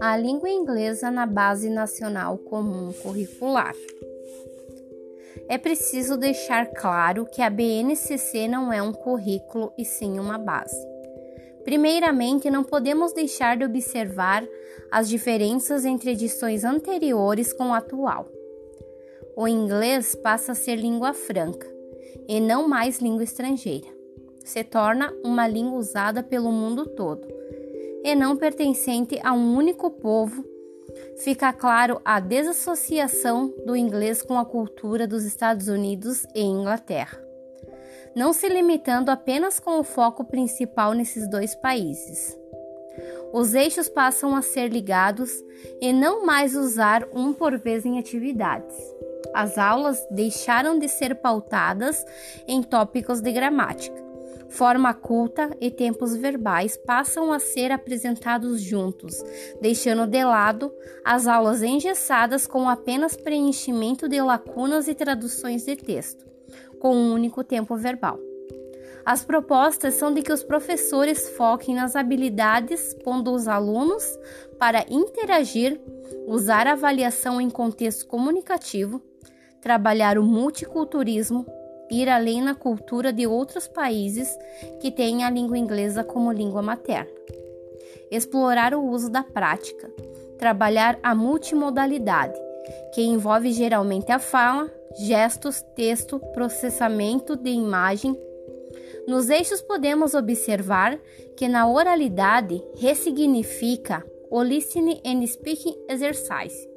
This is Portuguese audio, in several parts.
A língua inglesa na Base Nacional Comum Curricular. É preciso deixar claro que a BNCC não é um currículo e sim uma base. Primeiramente, não podemos deixar de observar as diferenças entre edições anteriores com a atual. O inglês passa a ser língua franca e não mais língua estrangeira. Se torna uma língua usada pelo mundo todo e não pertencente a um único povo. Fica claro a desassociação do inglês com a cultura dos Estados Unidos e Inglaterra não se limitando apenas com o foco principal nesses dois países. Os eixos passam a ser ligados e não mais usar um por vez em atividades. As aulas deixaram de ser pautadas em tópicos de gramática. Forma culta e tempos verbais passam a ser apresentados juntos, deixando de lado as aulas engessadas com apenas preenchimento de lacunas e traduções de texto com um único tempo verbal. As propostas são de que os professores foquem nas habilidades, pondo os alunos para interagir, usar a avaliação em contexto comunicativo, trabalhar o multiculturismo, ir além na cultura de outros países que têm a língua inglesa como língua materna, explorar o uso da prática, trabalhar a multimodalidade, que envolve geralmente a fala, gestos, texto, processamento de imagem. Nos eixos podemos observar que na oralidade ressignifica o listening and speaking exercise.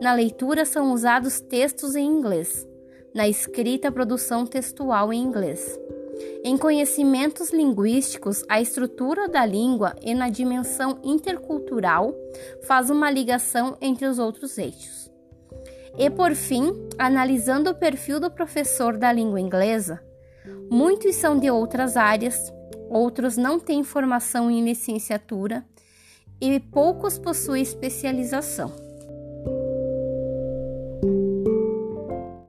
Na leitura são usados textos em inglês. Na escrita, produção textual em inglês. Em conhecimentos linguísticos, a estrutura da língua e na dimensão intercultural faz uma ligação entre os outros eixos. E por fim, analisando o perfil do professor da língua inglesa, muitos são de outras áreas, outros não têm formação em licenciatura e poucos possuem especialização.